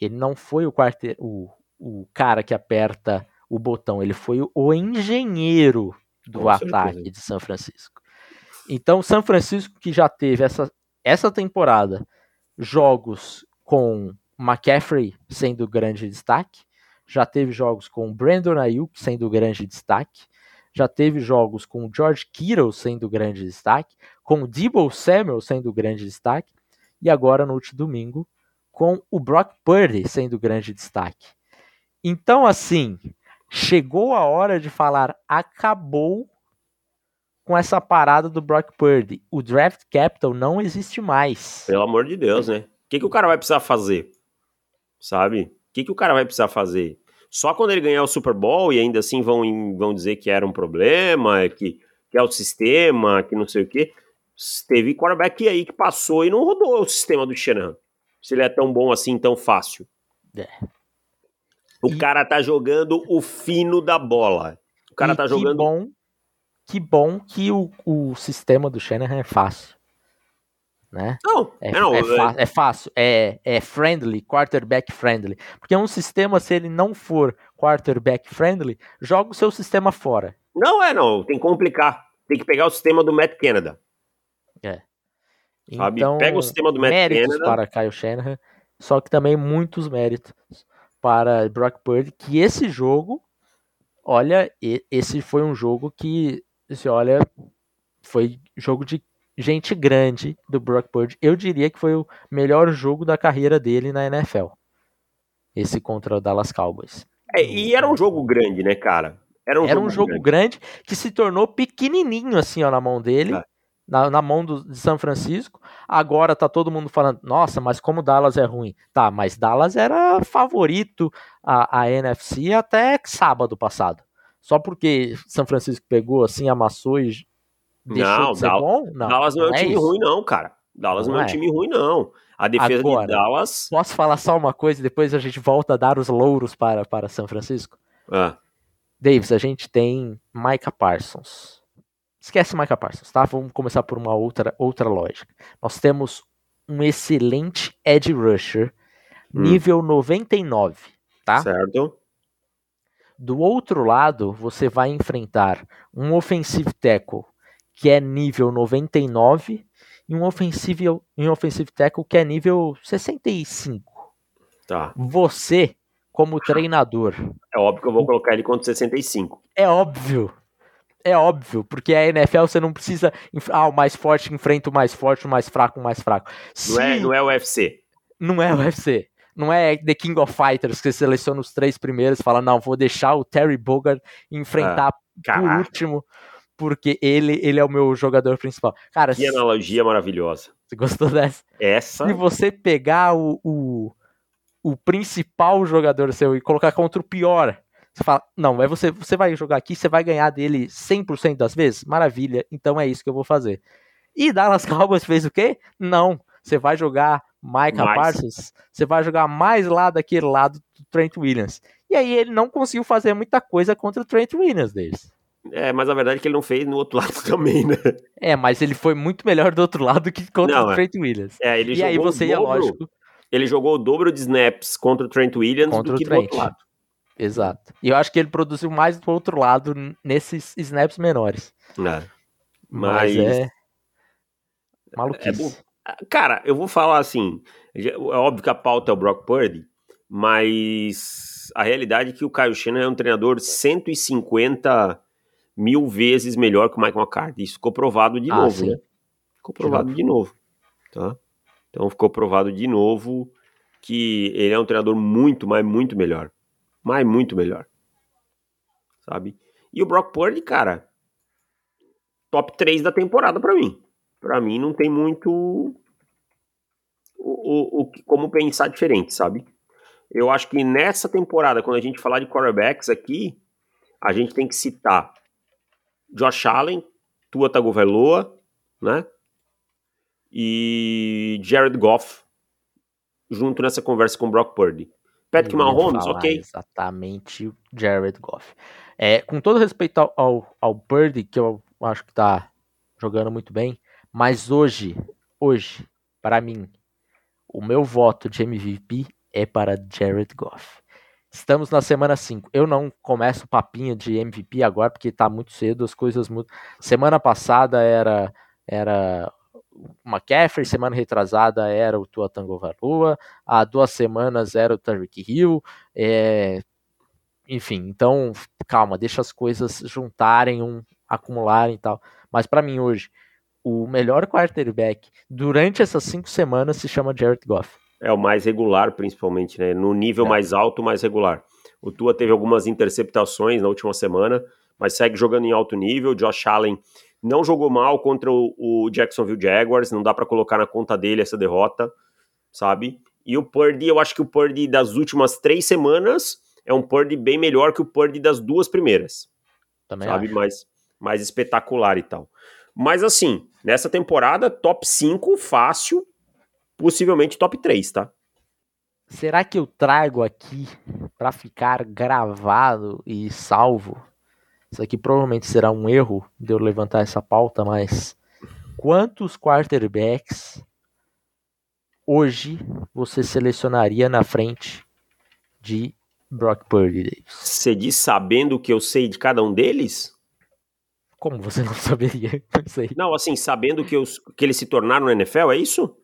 ele não foi o, quarter, o, o cara que aperta o botão, ele foi o engenheiro do Com ataque certeza. de São Francisco. Então, São Francisco que já teve essa, essa temporada jogos com McCaffrey sendo grande destaque, já teve jogos com Brandon Ayuk sendo grande destaque, já teve jogos com George Kittle sendo grande destaque, com Debo Samuel sendo grande destaque, e agora no último domingo com o Brock Purdy sendo grande destaque. Então, assim, chegou a hora de falar acabou com essa parada do Brock Purdy. O draft capital não existe mais. Pelo amor de Deus, né? O que, que o cara vai precisar fazer? Sabe? O que, que o cara vai precisar fazer? Só quando ele ganhar o Super Bowl e ainda assim vão, vão dizer que era um problema, que, que é o sistema, que não sei o quê. Teve quarterback aí que passou e não rodou o sistema do Shanahan. Se ele é tão bom assim, tão fácil. É. O e... cara tá jogando o fino da bola. O cara e tá jogando. Bom que bom que o, o sistema do Shanahan é fácil. Né? Não, é, não, é, é, é, fácil, é, é friendly, quarterback friendly. Porque um sistema, se ele não for quarterback friendly, joga o seu sistema fora. Não é, não, tem que complicar. Tem que pegar o sistema do Matt Canada. É. Sabe? Então, Pega o sistema do Matt méritos Canada. para Kyle Shanahan, só que também muitos méritos para Brock Purdy, que esse jogo, olha, esse foi um jogo que você olha, foi jogo de gente grande do Brock Purdy. Eu diria que foi o melhor jogo da carreira dele na NFL. Esse contra o Dallas Cowboys. É, e era um jogo grande, né, cara? Era um, era jogo, um jogo grande. grande. que se tornou pequenininho assim, ó, na mão dele. É. Na, na, mão do, de São Francisco. Agora tá todo mundo falando, nossa, mas como Dallas é ruim. Tá, mas Dallas era favorito a, a NFC até sábado passado. Só porque São Francisco pegou assim, amassou e deixou não, de ser Dallas, bom? Não, Dallas não é um é time isso. ruim, não, cara. Dallas não, não é um é. time ruim, não. A defesa Agora, de Dallas. Posso falar só uma coisa e depois a gente volta a dar os louros para, para São Francisco? Ah. Davis, a gente tem Micah Parsons. Esquece Micah Parsons, tá? Vamos começar por uma outra, outra lógica. Nós temos um excelente edge rusher, hum. nível 99, tá? Certo. Do outro lado, você vai enfrentar um offensive tackle que é nível 99 e um offensive, um offensive tackle que é nível 65. Tá. Você, como treinador. É óbvio que eu vou colocar ele contra 65. É óbvio. É óbvio, porque a NFL você não precisa. Ah, o mais forte enfrenta o mais forte, o mais fraco, o mais fraco. Não, é, não é o UFC. Não é o UFC. Não é The King of Fighters que você seleciona os três primeiros e fala, não, vou deixar o Terry Bogard enfrentar ah, por último, porque ele, ele é o meu jogador principal. Cara, que analogia maravilhosa. Você gostou dessa? Essa. Se você pegar o, o, o principal jogador seu e colocar contra o pior, você fala, não, mas você, você vai jogar aqui, você vai ganhar dele 100% das vezes? Maravilha, então é isso que eu vou fazer. E Dallas Cowboys fez o quê? Não, você vai jogar Micah mais. Parsons, você vai jogar mais lá daquele lado do Trent Williams. E aí ele não conseguiu fazer muita coisa contra o Trent Williams deles. É, mas a verdade é que ele não fez no outro lado também, né? É, mas ele foi muito melhor do outro lado que contra não, o é. Trent Williams. É, ele e aí você ia, lógico. Ele jogou o dobro de snaps contra o Trent Williams contra do que o Trent. do outro lado. Exato. E eu acho que ele produziu mais do outro lado nesses snaps menores. É. Mas, mas é. Maluquice. É, Cara, eu vou falar assim. É óbvio que a pauta é o Brock Purdy, mas a realidade é que o Kyle Shanahan é um treinador 150 mil vezes melhor que o Mike McCarthy. Isso ficou provado de ah, novo, sim. né? Ficou provado de novo, tá? Então ficou provado de novo que ele é um treinador muito, mas muito melhor. Mas muito melhor. Sabe? E o Brock Purdy, cara, top 3 da temporada para mim para mim não tem muito o, o, o, como pensar diferente, sabe? Eu acho que nessa temporada, quando a gente falar de quarterbacks aqui, a gente tem que citar Josh Allen, Tua Tagovailoa, né? E Jared Goff junto nessa conversa com Brock Purdy. Patrick Mahomes, ok. Exatamente Jared Goff. É, com todo respeito ao, ao, ao Purdy, que eu acho que tá jogando muito bem, mas hoje, hoje, para mim, o meu voto de MVP é para Jared Goff. Estamos na semana 5. Eu não começo o papinho de MVP agora porque tá muito cedo, as coisas mudam. Semana passada era era o McCaffrey, semana retrasada era o Tua Tango Valua, há duas semanas era o Tyreek Hill, é, enfim, então, calma, deixa as coisas juntarem, um, acumularem e tal. Mas para mim hoje, o melhor quarterback durante essas cinco semanas se chama Jared Goff. É o mais regular, principalmente, né? No nível é. mais alto, mais regular. O Tua teve algumas interceptações na última semana, mas segue jogando em alto nível. Josh Allen não jogou mal contra o, o Jacksonville Jaguars, não dá para colocar na conta dele essa derrota, sabe? E o Purdy, eu acho que o Purdy das últimas três semanas é um Purdy bem melhor que o Purdy das duas primeiras. Também sabe? Acho. Mais, mais espetacular e tal. Mas assim, nessa temporada, top 5 fácil, possivelmente top 3, tá? Será que eu trago aqui para ficar gravado e salvo? Isso aqui provavelmente será um erro de eu levantar essa pauta, mas quantos quarterbacks hoje você selecionaria na frente de Brock Purdy, Davis? Você diz sabendo o que eu sei de cada um deles? Como você não saberia? Não sei. Não, assim, sabendo que, os, que eles se tornaram no NFL, é isso?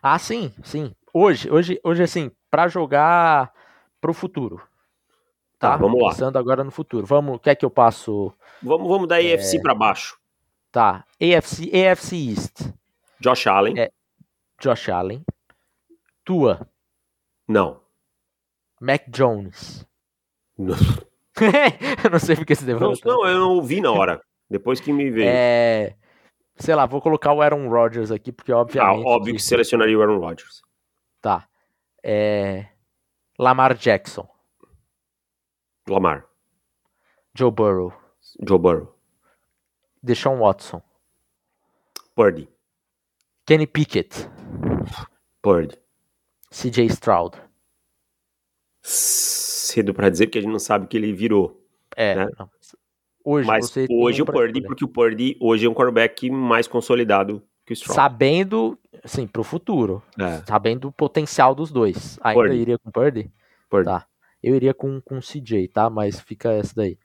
Ah, sim, sim. Hoje, hoje, hoje assim, para jogar pro futuro. Tá, tá, vamos lá. Pensando agora no futuro. Vamos, quer que eu passo? Vamos, vamos da AFC é... para baixo. Tá, AFC, AFC East. Josh Allen. É, Josh Allen. Tua. Não. Mac Jones. Não. eu não sei porque você deu. Não, não, eu não ouvi na hora. Depois que me veio. É. Sei lá, vou colocar o Aaron Rodgers aqui, porque obviamente. Ah, óbvio que, que selecionaria o Aaron Rodgers. Tá. É. Lamar Jackson. Lamar. Joe Burrow. Joe Burrow. Deshaun Watson. Purdy. Kenny Pickett. Purdy. CJ Stroud. Cedo para dizer porque a gente não sabe o que ele virou. É, né? Hoje, Mas hoje o Purdy, porque o Purdy hoje é um quarterback mais consolidado que o Stroud. Sabendo, assim, pro futuro. É. Sabendo o potencial dos dois. Ainda Purdy. iria com o Purdy? Purdy. Tá. Eu iria com, com o CJ, tá? Mas fica essa daí.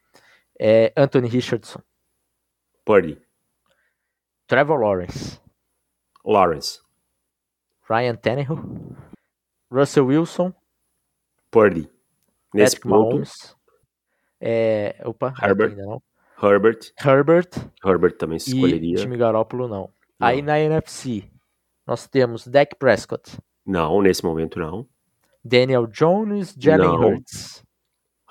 É Anthony Richardson. Purdy. Trevor Lawrence. Lawrence. Ryan Tannehill. Russell Wilson. Purdy. Nesse Patrick ponto. Mahomes. É, opa, Herbert. Não. Herbert. Herbert. Herbert também se escolheria. E time Garoppolo não. não. Aí na NFC, nós temos Dak Prescott. Não, nesse momento não. Daniel Jones, Jalen Hurts.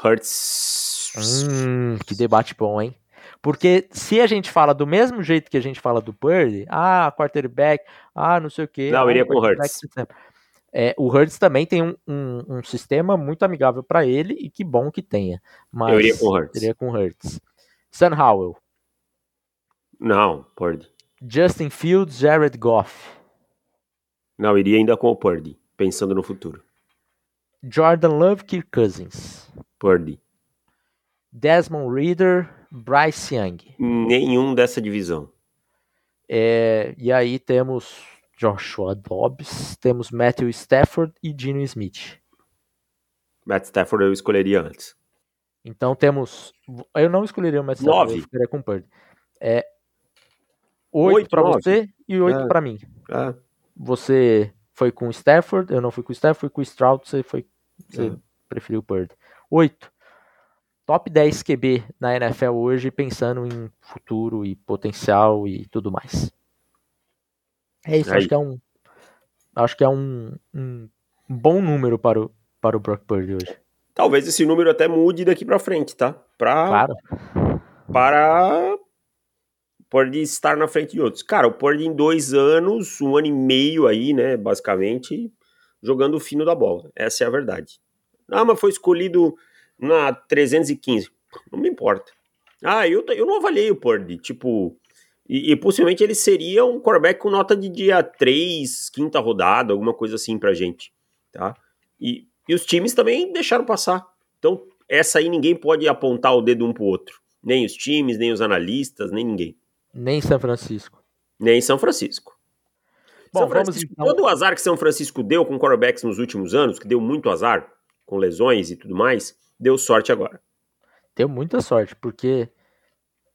Hurts. Hum, que debate bom, hein? Porque se a gente fala do mesmo jeito que a gente fala do Purdy, ah, quarterback, ah, não sei o que. Não, ah, iria com o Hurts. É, o Hurts também tem um, um, um sistema muito amigável para ele e que bom que tenha. Mas eu iria com o Hurts. Iria com Hurts. Sam Howell. Não, Purdy. Justin Fields, Jared Goff. Não, iria ainda com o Purdy, pensando no futuro. Jordan Love, Kirk Cousins. Purdy. Desmond Reader, Bryce Young. Nenhum dessa divisão. É, e aí temos Joshua Dobbs, temos Matthew Stafford e Dino Smith. Matt Stafford eu escolheria antes. Então temos. Eu não escolheria o Matt Stafford, Nove. eu escolheria com Purdy. É, oito para você e oito é. para mim. É. Você foi com o Stafford, eu não fui com o Stafford, fui com o Stroud, você foi. Você é. preferiu o Purdy. Oito. Top 10 QB na NFL hoje, pensando em futuro e potencial e tudo mais. É isso, Aí. acho que é um. Acho que é um, um bom número para o, para o Brock Purdy hoje. Talvez esse número até mude daqui para frente, tá? Pra, claro. Para pode estar na frente de outros. Cara, o Purdy em dois anos, um ano e meio aí, né, basicamente, jogando o fino da bola. Essa é a verdade. Ah, mas foi escolhido na 315. Não me importa. Ah, eu, eu não avaliei o Purdy. Tipo, e, e, possivelmente ele seria um quarterback com nota de dia 3, quinta rodada, alguma coisa assim pra gente, tá? E, e os times também deixaram passar. Então, essa aí ninguém pode apontar o dedo um pro outro. Nem os times, nem os analistas, nem ninguém. Nem São Francisco. Nem São Francisco. Bom, Francisco, então... todo o azar que São Francisco deu com quarterbacks nos últimos anos, que deu muito azar, com lesões e tudo mais, deu sorte agora. Deu muita sorte, porque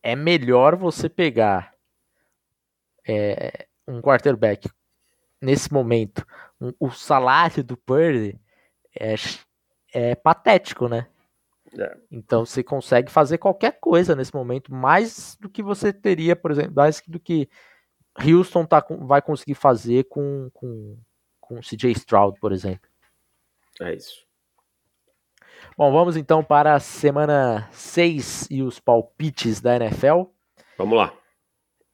é melhor você pegar é, um quarterback nesse momento, um, o salário do Purdy é, é patético, né? É. Então você consegue fazer qualquer coisa nesse momento, mais do que você teria, por exemplo, mais do que Houston tá, vai conseguir fazer com, com, com CJ Stroud, por exemplo. É isso. Bom, vamos então para a semana 6 e os palpites da NFL. Vamos lá.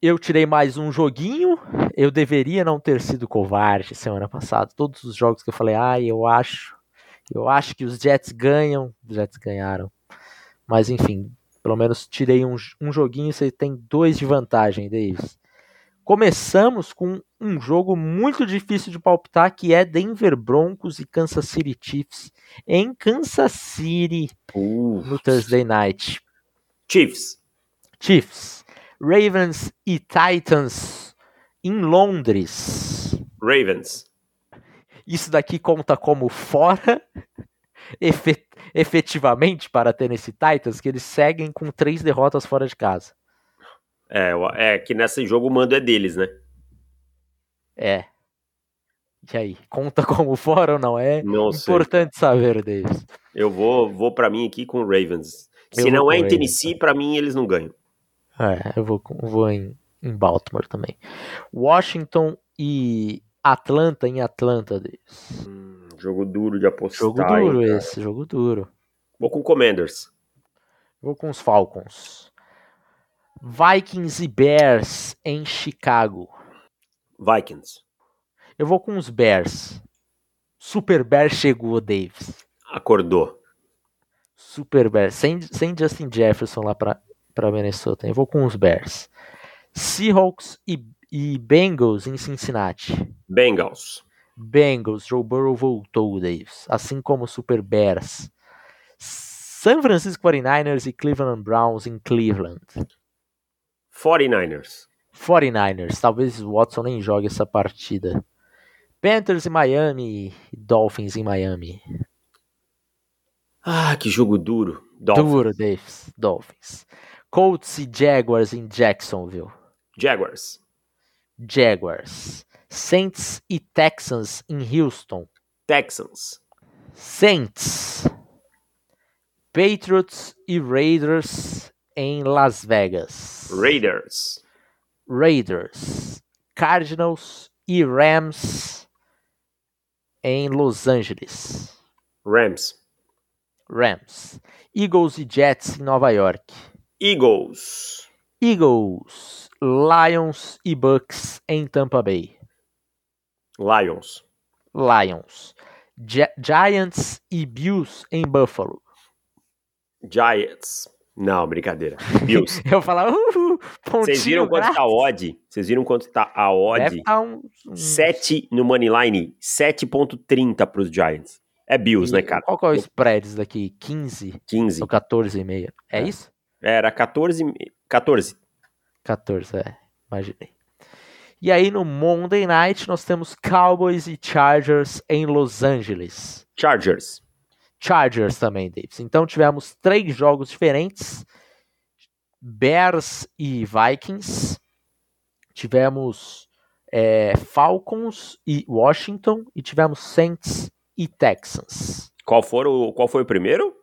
Eu tirei mais um joguinho. Eu deveria não ter sido covarde semana passada. Todos os jogos que eu falei, ah, eu acho. Eu acho que os Jets ganham. Os Jets ganharam. Mas enfim, pelo menos tirei um, um joguinho. Você tem dois de vantagem, Davis. Começamos com um jogo muito difícil de palpitar, que é Denver Broncos e Kansas City Chiefs em Kansas City no Thursday Night. Chiefs. Chiefs. Ravens e Titans em Londres. Ravens. Isso daqui conta como fora efetivamente para Tennessee Titans, que eles seguem com três derrotas fora de casa. É, é que nesse jogo o mando é deles, né? É. E aí, conta como fora ou não? É não importante saber deles. Eu vou, vou para mim aqui com o Ravens. Se eu não é em Tennessee, para mim eles não ganham. É, eu vou, vou em, em Baltimore também. Washington e Atlanta em Atlanta deles. Hum, jogo duro de apostar. Jogo duro esse, jogo duro. Vou com Commanders. Vou com os Falcons. Vikings e Bears em Chicago. Vikings. Eu vou com os Bears. Super Bears chegou, Davis. Acordou. Super Bears. Sem, sem Justin Jefferson lá para Minnesota. Eu vou com os Bears. Seahawks e, e Bengals em Cincinnati. Bengals. Bengals. Joe Burrow voltou, Davis. Assim como Super Bears. San Francisco 49ers e Cleveland Browns em Cleveland. 49ers. 49ers. Talvez o Watson nem jogue essa partida. Panthers em Miami e Dolphins em Miami. Ah, que jogo duro. Dolphins. Duro, Davis. Dolphins. Colts e Jaguars em Jacksonville. Jaguars. Jaguars. Saints e Texans em Houston. Texans. Saints. Patriots e Raiders em Las Vegas. Raiders. Raiders. Cardinals e Rams em Los Angeles. Rams. Rams. Eagles e Jets em Nova York. Eagles. Eagles. Lions e Bucks em Tampa Bay. Lions. Lions. Gi Giants e Bills em Buffalo. Giants. Não, brincadeira. Bills. eu falava, uh, Vocês viram quanto grátis. tá a odd? Vocês viram quanto tá a odd? Deve tá um, um... 7 no Moneyline, 7.30 pros Giants. É Bills, e né, cara? Qual que é o spread daqui? 15? 15. Ou 14,5? É, é isso? Era 14, 14. 14, é. Imaginei. E aí no Monday Night nós temos Cowboys e Chargers em Los Angeles. Chargers. Chargers também, Davis. Então tivemos três jogos diferentes: Bears e Vikings. Tivemos é, Falcons e Washington. E tivemos Saints e Texans. Qual, foram, qual foi o primeiro?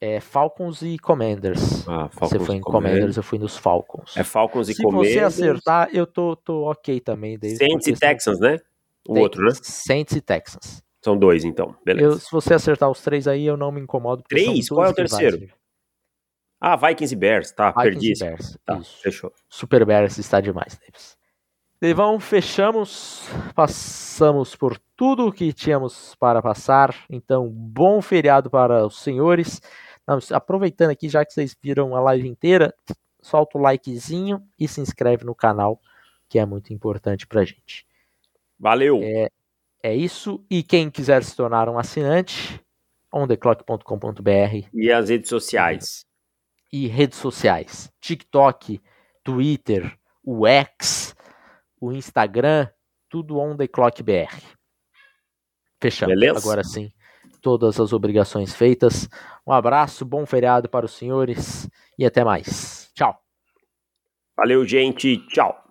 É, Falcons e Commanders. Ah, Falcons você foi em Commanders. Commanders, eu fui nos Falcons. É Falcons e Se Commanders. Se você acertar, eu tô, tô ok também. Davis, Saints e Texans, né? O outro, né? Saints e Texans. São dois, então. Beleza. Eu, se você acertar os três aí, eu não me incomodo. Três? Qual é o terceiro? Ah, Vikings e Bears. Tá, Vikings perdi. E Bears. Tá, Isso. fechou. Super Bears está demais, Davis. Devão, fechamos, passamos por tudo que tínhamos para passar. Então, bom feriado para os senhores. aproveitando aqui, já que vocês viram a live inteira, solta o likezinho e se inscreve no canal, que é muito importante pra gente. Valeu! É, é isso. E quem quiser se tornar um assinante, ontheclock.com.br. E as redes sociais. E redes sociais. TikTok, Twitter, o X, o Instagram, tudo ontheclockbr. Fechamos. Beleza? Agora sim, todas as obrigações feitas. Um abraço, bom feriado para os senhores e até mais. Tchau. Valeu, gente. Tchau.